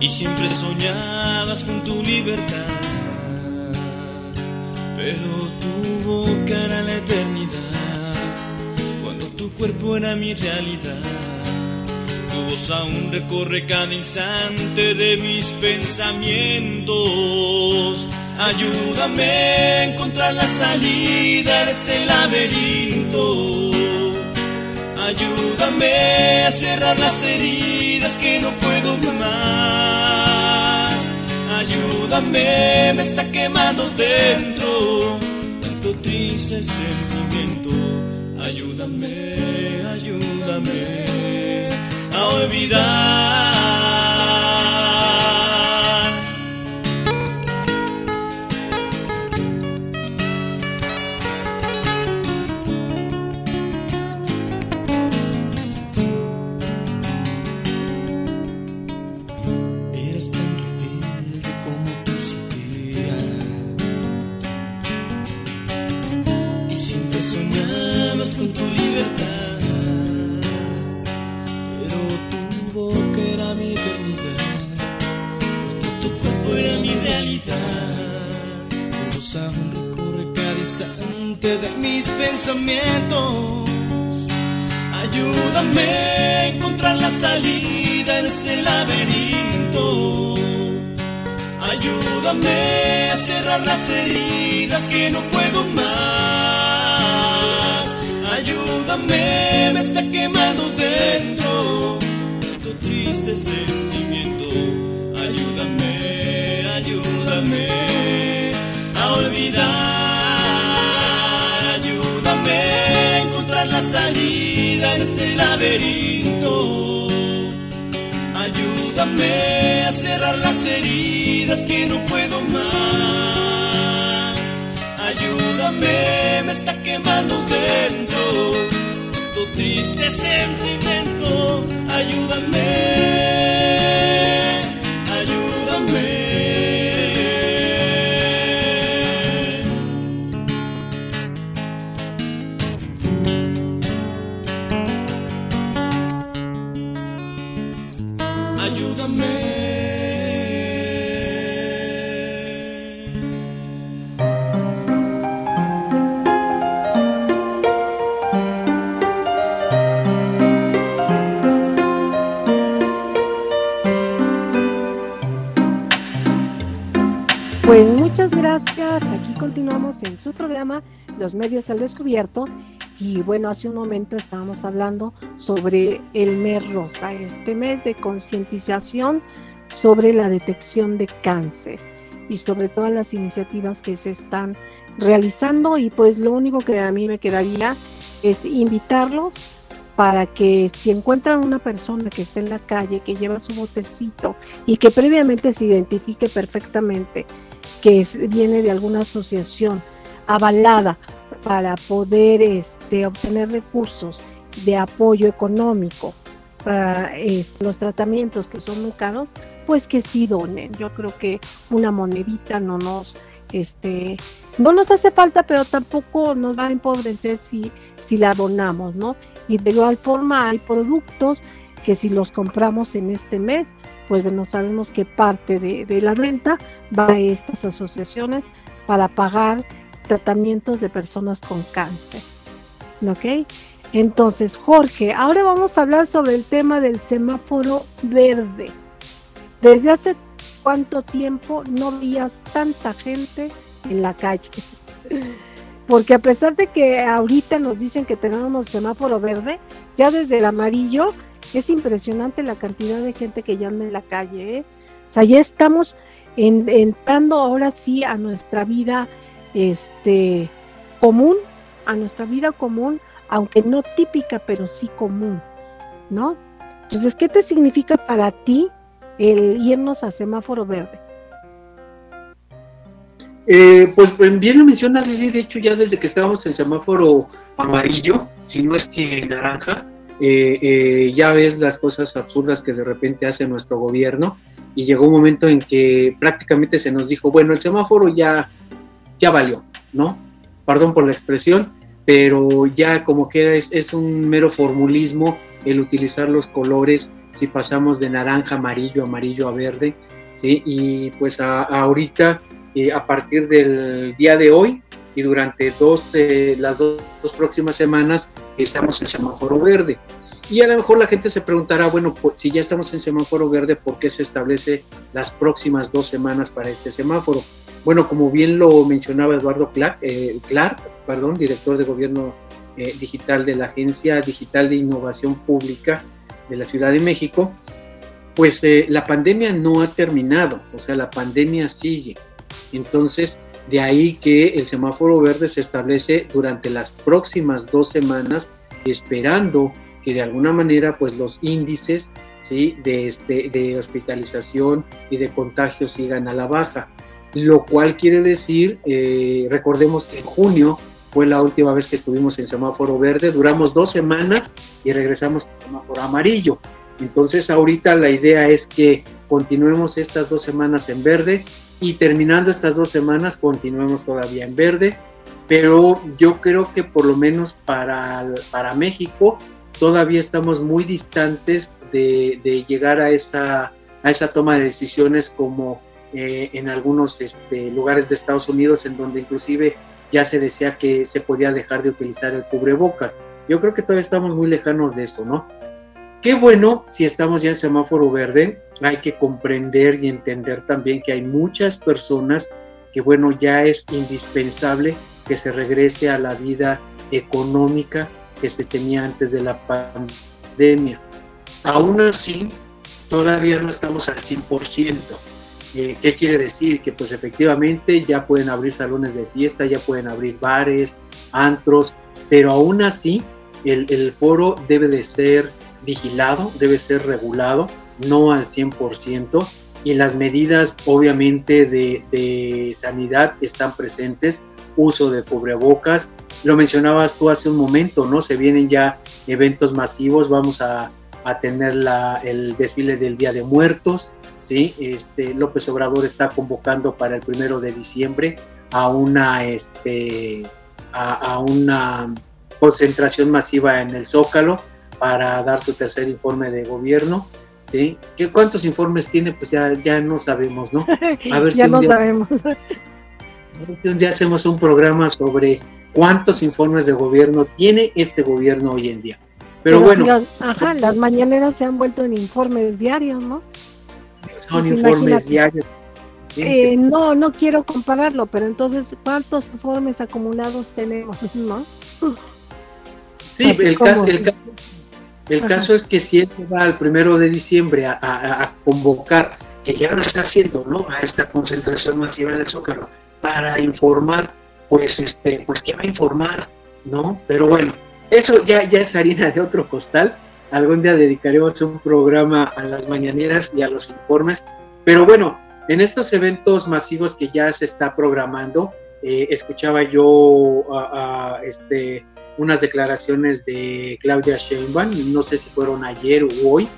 S3: Y siempre soñabas con tu libertad. Pero tu boca era la eternidad. Cuando tu cuerpo era mi realidad. Tu voz aún recorre cada instante de mis pensamientos. Ayúdame a encontrar la salida de este laberinto. Ayúdame a cerrar las heridas que no puedo más. Ayúdame, me está quemando dentro tanto triste sentimiento. Ayúdame, ayúdame a olvidar. Mis pensamientos. Ayúdame a encontrar la salida en este laberinto. Ayúdame a cerrar las heridas que no puedo más. Ayúdame, me está quemando dentro tanto triste sentimiento. Salida en este laberinto. Ayúdame a cerrar las heridas que no puedo más. Ayúdame, me está quemando dentro tu triste sentimiento. Ayúdame.
S2: Continuamos en su programa Los Medios al Descubierto. Y bueno, hace un momento estábamos hablando sobre el mes rosa, este mes de concientización sobre la detección de cáncer y sobre todas las iniciativas que se están realizando. Y pues lo único que a mí me quedaría es invitarlos para que si encuentran una persona que está en la calle, que lleva su botecito y que previamente se identifique perfectamente que viene de alguna asociación avalada para poder este, obtener recursos de apoyo económico para los tratamientos que son muy caros, pues que sí donen. Yo creo que una monedita no nos, este, no nos hace falta, pero tampoco nos va a empobrecer si, si la donamos, ¿no? Y de igual forma hay productos que si los compramos en este mes, pues bueno, sabemos que parte de, de la renta va a estas asociaciones para pagar tratamientos de personas con cáncer. ¿Ok? Entonces, Jorge, ahora vamos a hablar sobre el tema del semáforo verde. ¿Desde hace cuánto tiempo no veías tanta gente en la calle? [laughs] Porque a pesar de que ahorita nos dicen que tenemos semáforo verde, ya desde el amarillo es impresionante la cantidad de gente que ya anda en la calle. ¿eh? O sea, ya estamos entrando ahora sí a nuestra vida este, común, a nuestra vida común, aunque no típica, pero sí común, ¿no? Entonces, ¿qué te significa para ti el irnos a semáforo verde?
S4: Eh, pues, pues bien lo mencionas, Lili, de hecho ya desde que estábamos en semáforo amarillo, si no es que naranja, eh, eh, ya ves las cosas absurdas que de repente hace nuestro gobierno y llegó un momento en que prácticamente se nos dijo, bueno, el semáforo ya, ya valió, ¿no? Perdón por la expresión, pero ya como que es, es un mero formulismo el utilizar los colores, si pasamos de naranja, amarillo, amarillo a verde, ¿sí? Y pues ahorita, eh, a partir del día de hoy y durante dos, las dos, próximas semanas, estamos en semáforo verde. Y a lo mejor la gente se preguntará, bueno, pues, si ya estamos en semáforo verde, ¿por qué se establece las próximas dos semanas para este semáforo? Bueno, como bien lo mencionaba Eduardo Clark, eh, Clark perdón, director de gobierno eh, digital de la Agencia Digital de Innovación Pública de la Ciudad de México, pues eh, la pandemia no ha terminado, o sea, la pandemia sigue. Entonces, de ahí que el semáforo verde se establece durante las próximas dos semanas, esperando que de alguna manera pues los índices ¿sí? de, este, hospitalización y de contagio sigan a la baja. Lo cual quiere decir, eh, recordemos que en junio fue la última vez que estuvimos en semáforo verde, duramos dos semanas y regresamos con semáforo amarillo. Entonces ahorita la idea es que continuemos estas dos semanas en verde y terminando estas dos semanas continuemos todavía en verde, pero yo creo que por lo menos para, para México todavía estamos muy distantes de, llegar a esa, a esa toma de decisiones como eh, en algunos este, lugares de Estados Unidos, en donde inclusive ya se decía que se podía dejar de utilizar el cubrebocas. Yo creo que todavía estamos muy lejanos de eso, ¿no? Qué bueno si estamos ya en semáforo verde, hay que comprender y entender también que hay muchas personas que, bueno, ya es indispensable que se regrese a la vida económica que se tenía antes de la pandemia. Aún así, todavía no estamos al 100%. Eh, ¿Qué quiere decir? Que pues efectivamente ya pueden abrir salones de fiesta, ya pueden abrir bares, antros, pero aún así el, el foro debe de ser vigilado, debe ser regulado, no al 100%, y las medidas obviamente de, de sanidad están presentes, uso de cubrebocas, lo mencionabas tú hace un momento, ¿no? Se vienen ya eventos masivos, vamos a, tener la, el desfile del Día de Muertos, ¿sí? Este, López Obrador está convocando para el primero de diciembre a una, este, a, una concentración masiva en el Zócalo para dar su tercer informe de gobierno. ¿Sí? ¿Qué, ¿Cuántos informes tiene? Pues ya, ya no sabemos, ¿no? [laughs]
S2: A ver ya no sabemos. [laughs]
S4: A ver si un día hacemos un programa sobre cuántos informes de gobierno tiene este gobierno hoy en día. Pero, bueno.
S2: ajá, las mañaneras se han vuelto en informes diarios, ¿no?
S4: Son pues informes diarios.
S2: Eh, no, no quiero compararlo, pero entonces, ¿cuántos informes acumulados tenemos, [laughs] no?
S4: Sí, el caso, el, caso, es que si él va al primero de diciembre a, a, convocar, que ya lo está haciendo, ¿no? A esta concentración masiva del Zócalo, para informar pues este, pues que va a informar, ¿no? Pero bueno, eso ya, ya es harina de otro costal. Algún día dedicaremos un programa a las mañaneras y a los informes. Pero bueno, en estos eventos masivos que ya se está programando, eh, escuchaba yo a, este, unas declaraciones de Claudia Sheinbaum, no sé si fueron ayer o hoy,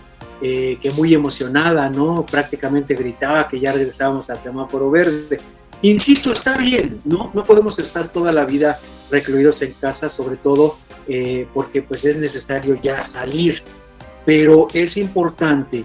S4: eh, que muy emocionada, ¿no? Prácticamente gritaba que ya regresábamos a semáforo verde. Insisto, está bien, ¿no? No podemos estar toda la vida recluidos en casa, sobre todo eh, porque pues es necesario ya salir. Pero es importante,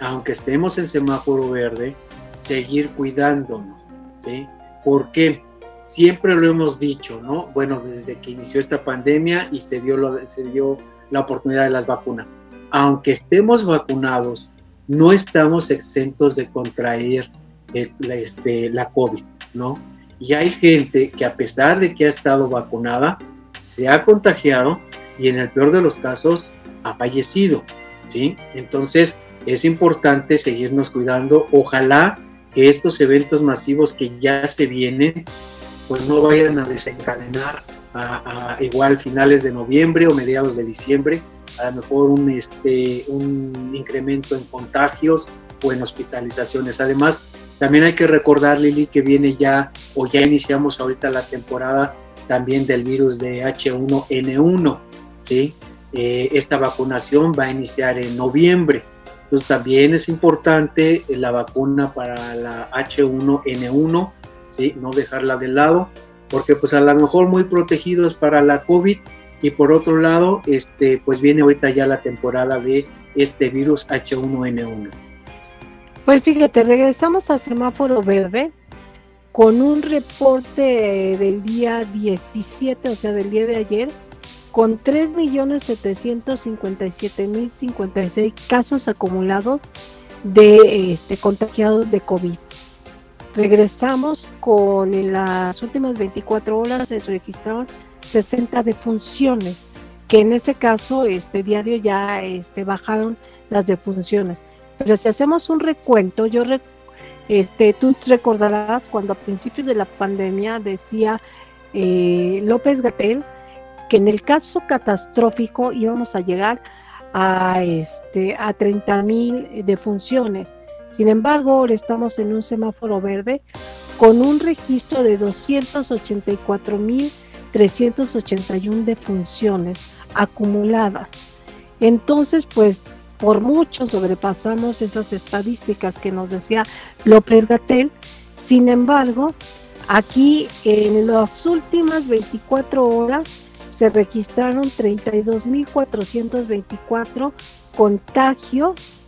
S4: aunque estemos en semáforo verde, seguir cuidándonos, ¿sí? ¿Por qué? Siempre lo hemos dicho, ¿no? Bueno, desde que inició esta pandemia y se dio, lo, se dio la oportunidad de las vacunas. Aunque estemos vacunados, no estamos exentos de contraer la, este, la COVID, ¿no? Y hay gente que a pesar de que ha estado vacunada, se ha contagiado y en el peor de los casos ha fallecido, ¿sí? Entonces es importante seguirnos cuidando. Ojalá que estos eventos masivos que ya se vienen pues no vayan a desencadenar a, igual finales de noviembre o mediados de diciembre, a lo mejor un, este, un incremento en contagios o en hospitalizaciones. Además, también hay que recordar, Lili, que viene ya o ya iniciamos ahorita la temporada también del virus de H1N1, ¿sí? Eh, esta vacunación va a iniciar en noviembre. Entonces también es importante la vacuna para la H1N1 no dejarla de lado, porque pues a lo mejor muy protegidos para la COVID y por otro lado, este, pues viene ahorita ya la temporada de este virus H1N1.
S2: Pues fíjate, regresamos a semáforo verde con un reporte del día 17, o sea, del día de ayer, con 3.757.056 casos acumulados de este, contagiados de COVID. Regresamos con en las últimas 24 horas se registraron 60 defunciones, que en ese caso este diario ya este, bajaron las defunciones. Pero si hacemos un recuento, yo este, tú recordarás cuando a principios de la pandemia decía eh, López Gatel que en el caso catastrófico íbamos a llegar a, este, a 30 mil defunciones. Sin embargo, ahora estamos en un semáforo verde con un registro de 284.381 defunciones acumuladas. Entonces, pues por mucho sobrepasamos esas estadísticas que nos decía López Gatel. Sin embargo, aquí en las últimas 24 horas se registraron 32.424 contagios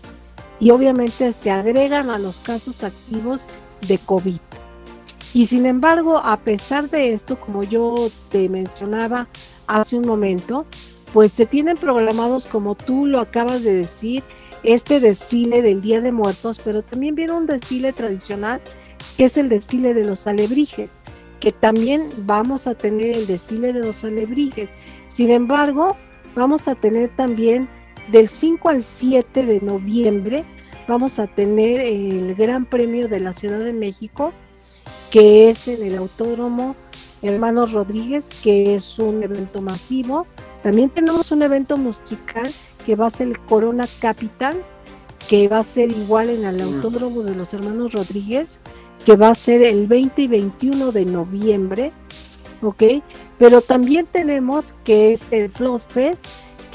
S2: y obviamente se agregan a los casos activos de COVID. Y sin embargo, a pesar de esto, como yo te mencionaba hace un momento, pues se tienen programados, como tú lo acabas de decir, este desfile del Día de Muertos, pero también viene un desfile tradicional que es el desfile de los alebrijes, que también vamos a tener el desfile de los alebrijes. Sin embargo, vamos a tener también del 5 al 7 de noviembre vamos a tener el Gran Premio de la Ciudad de México, que es en el Autódromo Hermanos Rodríguez, que es un evento masivo. También tenemos un evento musical que va a ser el Corona Capital, que va a ser igual en el Autódromo de los Hermanos Rodríguez, que va a ser el 20 y 21 de noviembre, ¿ok? Pero también tenemos que es el Flow Fest,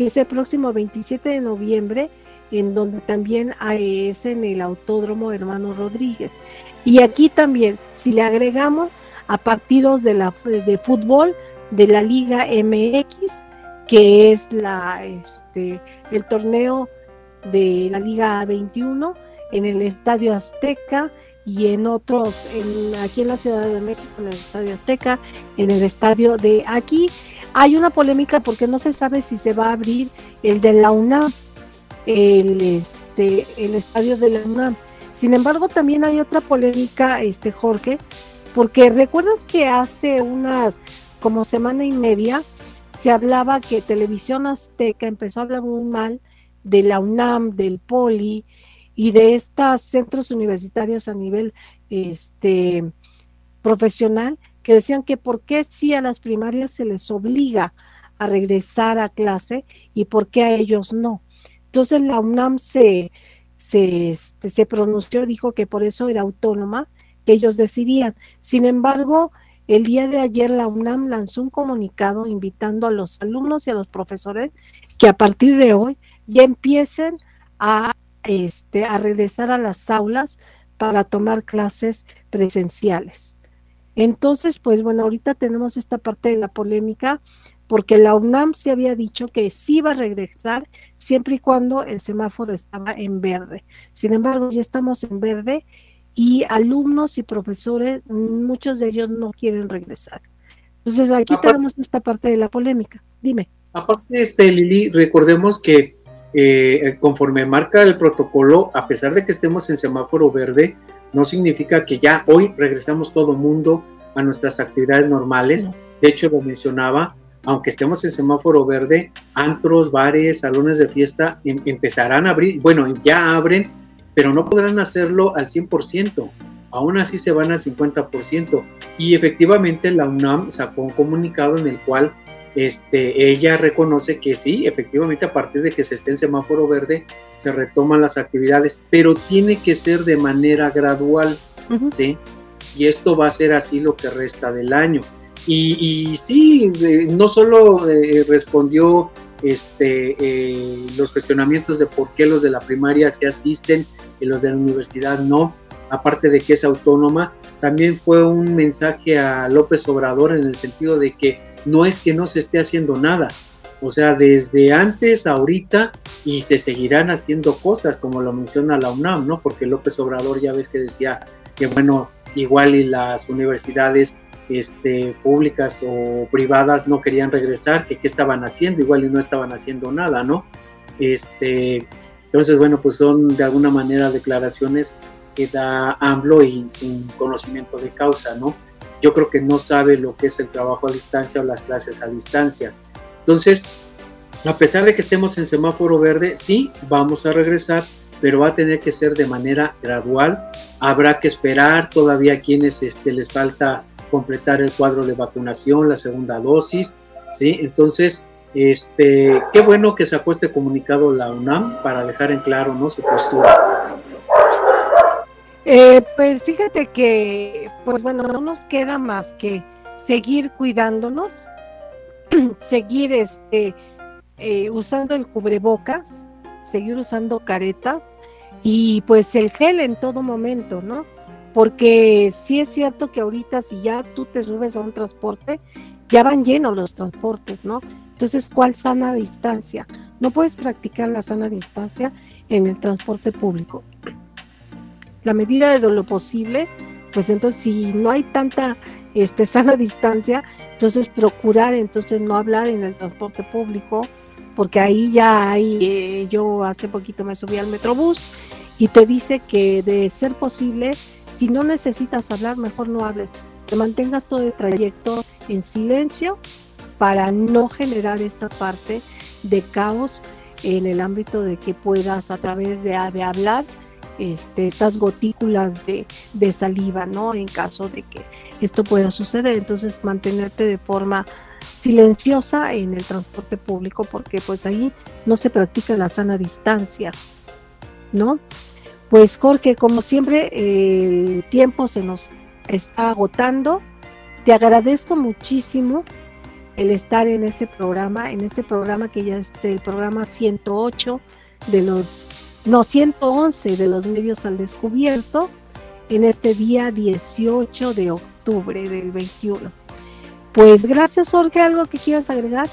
S2: que es el próximo 27 de noviembre, en donde también es en el Autódromo Hermano Rodríguez. Y aquí también, si le agregamos a partidos de, la, de fútbol de la Liga MX, que es la, este, el torneo de la Liga 21 en el Estadio Azteca y en otros, en, aquí en la Ciudad de México, en el Estadio Azteca, en el estadio de aquí. Hay una polémica porque no se sabe si se va a abrir el de la UNAM el, este, el estadio de la UNAM. Sin embargo, también hay otra polémica, este Jorge, porque recuerdas que hace unas como semana y media se hablaba que Televisión Azteca empezó a hablar muy mal de la UNAM, del Poli y de estos centros universitarios a nivel este profesional que decían que por qué si a las primarias se les obliga a regresar a clase y por qué a ellos no. Entonces la UNAM se, se, este, se pronunció, dijo que por eso era autónoma, que ellos decidían. Sin embargo, el día de ayer la UNAM lanzó un comunicado invitando a los alumnos y a los profesores que a partir de hoy ya empiecen a, este, a regresar a las aulas para tomar clases presenciales. Entonces, pues bueno, ahorita tenemos esta parte de la polémica porque la UNAM se había dicho que sí iba a regresar siempre y cuando el semáforo estaba en verde. Sin embargo, ya estamos en verde y alumnos y profesores, muchos de ellos no quieren regresar. Entonces, aquí tenemos esta parte de la polémica. Dime.
S4: Aparte, este, Lili, recordemos que eh, conforme marca el protocolo, a pesar de que estemos en semáforo verde, no significa que ya hoy regresamos todo mundo a nuestras actividades normales. De hecho, lo mencionaba, aunque estemos en semáforo verde, antros, bares, salones de fiesta em, empezarán a abrir, bueno, ya abren, pero no podrán hacerlo al 100%, aún así se van al 50%. Y efectivamente la UNAM sacó un comunicado en el cual este, ella reconoce que sí, efectivamente a partir de que se esté en semáforo verde se retoman las actividades, pero tiene que ser de manera gradual, ¿sí? Y esto va a ser así lo que resta del año. Y, sí, no solo eh, respondió este, eh, los cuestionamientos de por qué los de la primaria se asisten y los de la universidad no, aparte de que es autónoma, también fue un mensaje a López Obrador en el sentido de que no es que no se esté haciendo nada, o sea, desde antes, ahorita, y se seguirán haciendo cosas, como lo menciona la UNAM, ¿no? Porque López Obrador ya ves que decía que, bueno, igual y las universidades este, públicas o privadas no querían regresar, que qué estaban haciendo, igual y no estaban haciendo nada, ¿no? Este, entonces, bueno, pues son de alguna manera declaraciones que da AMLO y sin conocimiento de causa, ¿no? Yo creo que no sabe lo que es el trabajo a distancia o las clases a distancia. Entonces, a pesar de que estemos en semáforo verde, sí, vamos a regresar, pero va a tener que ser de manera gradual. Habrá que esperar todavía a quienes este, les falta completar el cuadro de vacunación, la segunda dosis, ¿sí? Entonces, este, qué bueno que sacó este comunicado la UNAM para dejar en claro, ¿no? Su postura.
S2: Eh, pues fíjate que, pues bueno, no nos queda más que seguir cuidándonos, [clears throat] seguir este, eh, usando el cubrebocas, seguir usando caretas y pues el gel en todo momento, ¿no? porque sí es cierto que ahorita si ya tú te subes a un transporte, ya van llenos los transportes, ¿no? Entonces, ¿cuál sana distancia? No puedes practicar la sana distancia en el transporte público. La medida de lo posible, pues entonces si no hay tanta este, [laughs] sana distancia, entonces procurar entonces no hablar en el transporte público, porque ahí ya hay, eh, yo hace poquito me subí al Metrobús y te dice que de ser posible, si no necesitas hablar, mejor no hables. Te mantengas todo el trayecto en silencio para no generar esta parte de caos en el ámbito de que puedas a través de, de hablar este, estas gotículas de, de, saliva, ¿no? En caso de que esto pueda suceder. Entonces, mantenerte de forma silenciosa en el transporte público porque pues ahí no se practica la sana distancia, ¿no? Pues Jorge, como siempre, el tiempo se nos está agotando. Te agradezco muchísimo el estar en este programa, en este programa que ya es el programa 108 de los, no, 111 de los medios al descubierto, en este día 18 de octubre del 21. Pues gracias Jorge, ¿algo que quieras agregar?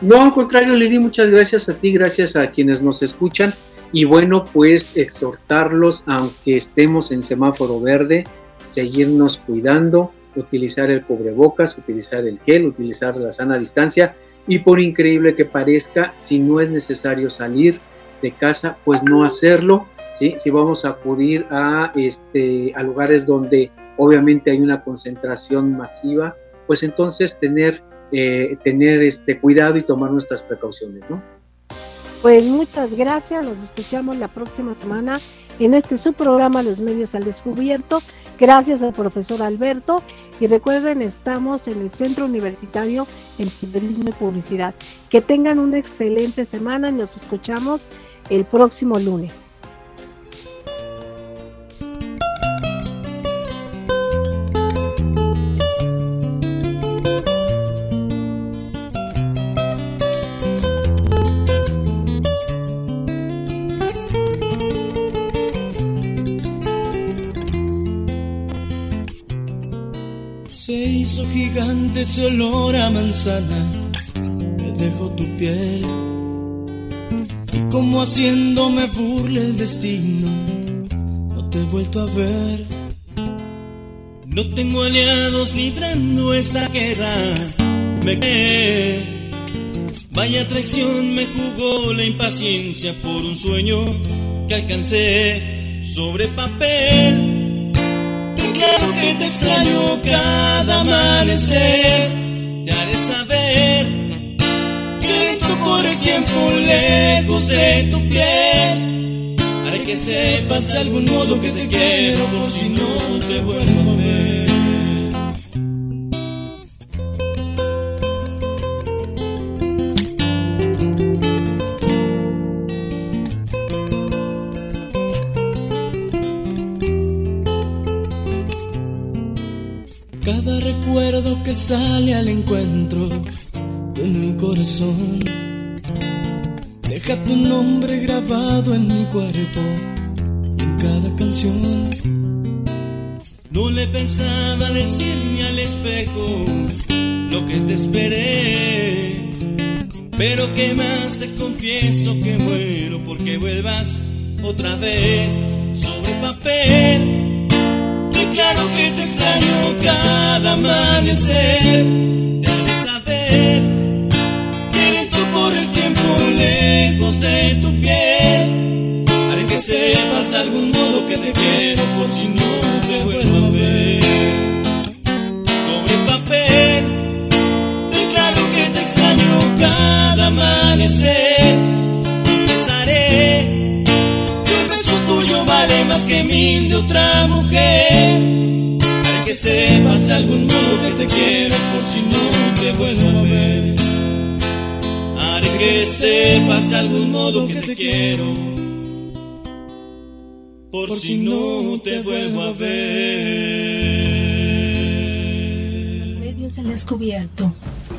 S4: No, al contrario, Lili, muchas gracias a ti, gracias a quienes nos escuchan. Y bueno, pues exhortarlos, aunque estemos en semáforo verde, seguirnos cuidando, utilizar el cubrebocas, utilizar el gel, utilizar la sana distancia y por increíble que parezca, si no es necesario salir de casa, pues no hacerlo, ¿sí? Si vamos a acudir a, este, a lugares donde obviamente hay una concentración masiva, pues entonces tener, eh, tener este cuidado y tomar nuestras precauciones, ¿no?
S2: Pues muchas gracias, nos escuchamos la próxima semana en este subprograma Los Medios al Descubierto. Gracias al profesor Alberto y recuerden, estamos en el Centro Universitario en Periodismo y Publicidad. Que tengan una excelente semana y nos escuchamos el próximo lunes.
S3: Beso gigante, ese olor a manzana, me dejó tu piel. Y como haciéndome burle el destino, no te he vuelto a ver. No tengo aliados librando esta guerra, me quedé. Vaya traición me jugó la impaciencia por un sueño que alcancé sobre papel que te extraño cada amanecer. Te haré saber que corre el tiempo lejos de tu piel. Haré que sepas de algún modo que te quiero por si no te vuelvo a ver. Recuerdo que sale al encuentro en mi corazón. Deja tu nombre grabado en mi cuerpo en cada canción. No le pensaba decirme al espejo lo que te esperé. Pero que más te confieso que muero porque vuelvas otra vez sobre papel claro que te extraño cada amanecer. Debes saber que lento corre el tiempo lejos de tu piel. Haré que sepas de algún modo que te quiero por si no te vuelvo a ver. Sobre papel, declaro que te extraño cada amanecer. Más que mil de otra mujer que sepas algún modo que te quiero por si no te vuelvo a ver. Haré que sepas de algún modo que te quiero por si no te vuelvo a ver.
S1: Los medios han descubierto.